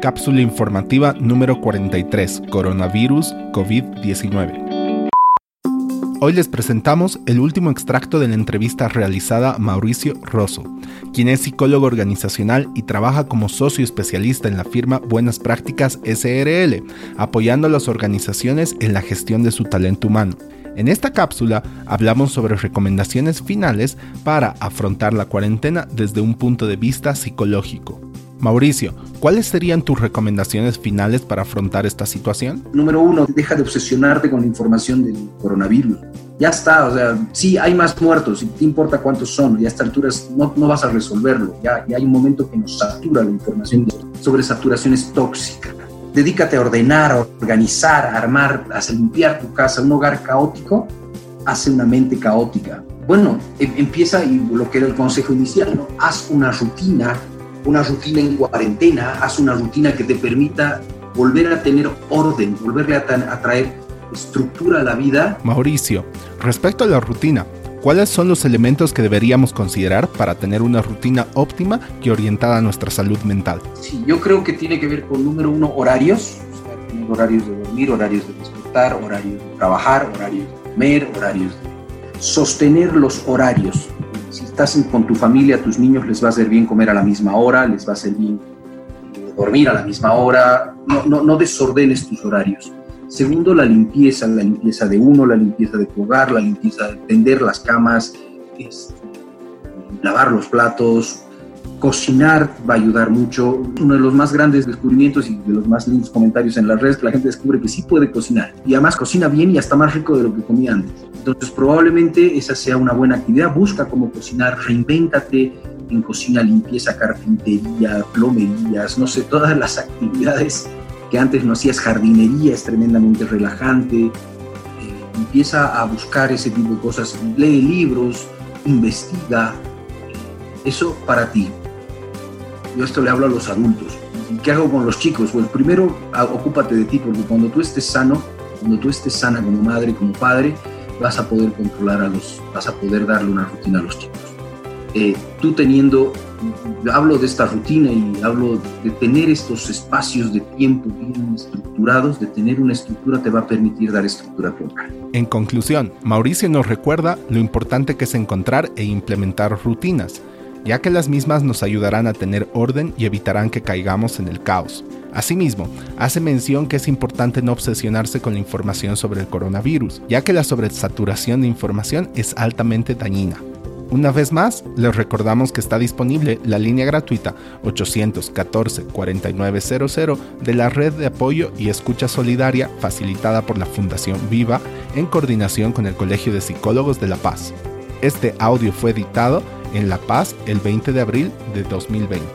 Cápsula informativa número 43, Coronavirus COVID-19. Hoy les presentamos el último extracto de la entrevista realizada a Mauricio Rosso, quien es psicólogo organizacional y trabaja como socio especialista en la firma Buenas Prácticas SRL, apoyando a las organizaciones en la gestión de su talento humano. En esta cápsula hablamos sobre recomendaciones finales para afrontar la cuarentena desde un punto de vista psicológico. Mauricio, ¿cuáles serían tus recomendaciones finales para afrontar esta situación? Número uno, deja de obsesionarte con la información del coronavirus. Ya está, o sea, sí, hay más muertos, y te importa cuántos son, y a esta altura no, no vas a resolverlo. Ya, ya hay un momento que nos satura la información sobre saturación es tóxica dedícate a ordenar, a organizar, a armar, a limpiar tu casa. Un hogar caótico hace una mente caótica. Bueno, em, empieza y lo que era el consejo inicial, ¿no? haz una rutina, una rutina en cuarentena, haz una rutina que te permita volver a tener orden, volverle a, a traer estructura a la vida. Mauricio, respecto a la rutina, ¿Cuáles son los elementos que deberíamos considerar para tener una rutina óptima y orientada a nuestra salud mental? Sí, yo creo que tiene que ver con, número uno, horarios. horarios de dormir, horarios de despertar, horarios de trabajar, horarios de comer, horarios de sostener los horarios. Estás con tu familia, tus niños les va a ser bien comer a la misma hora, les va a ser bien eh, dormir a la misma hora. No, no, no desordenes tus horarios Segundo, la limpieza, la limpieza de uno, la limpieza de tu hogar, la limpieza de tender las camas, este, lavar los platos, cocinar va a ayudar mucho. Uno de los más grandes descubrimientos y de los más lindos comentarios en las redes, la gente descubre que sí puede cocinar y además cocina bien y hasta más rico de lo que comía antes. Entonces probablemente esa sea una buena actividad. Busca cómo cocinar, reinvéntate en cocina, limpieza, carpintería, plomerías, no sé, todas las actividades que antes no hacías jardinería, es tremendamente relajante. Eh, empieza a buscar ese tipo de cosas, lee libros, investiga. Eso para ti. Yo esto le hablo a los adultos. ¿Qué hago con los chicos? Pues primero ocúpate de ti, porque cuando tú estés sano, cuando tú estés sana como madre, como padre, vas a poder controlar a los, vas a poder darle una rutina a los chicos. Eh, tú teniendo hablo de esta rutina y hablo de tener estos espacios de tiempo bien estructurados, de tener una estructura te va a permitir dar estructura a. En conclusión, Mauricio nos recuerda lo importante que es encontrar e implementar rutinas, ya que las mismas nos ayudarán a tener orden y evitarán que caigamos en el caos. Asimismo, hace mención que es importante no obsesionarse con la información sobre el coronavirus, ya que la sobresaturación de información es altamente dañina. Una vez más, les recordamos que está disponible la línea gratuita 814-4900 de la red de apoyo y escucha solidaria facilitada por la Fundación Viva en coordinación con el Colegio de Psicólogos de La Paz. Este audio fue editado en La Paz el 20 de abril de 2020.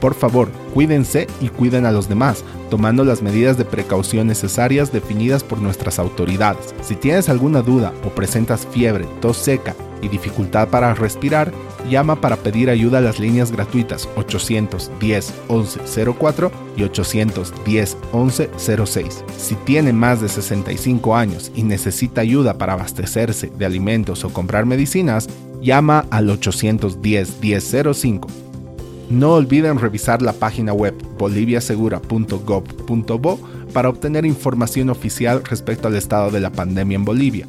Por favor, cuídense y cuiden a los demás, tomando las medidas de precaución necesarias definidas por nuestras autoridades. Si tienes alguna duda o presentas fiebre, tos seca, y dificultad para respirar, llama para pedir ayuda a las líneas gratuitas 810 1104 y 810 1106. Si tiene más de 65 años y necesita ayuda para abastecerse de alimentos o comprar medicinas, llama al 810 1005. No olviden revisar la página web boliviasegura.gov.bo para obtener información oficial respecto al estado de la pandemia en Bolivia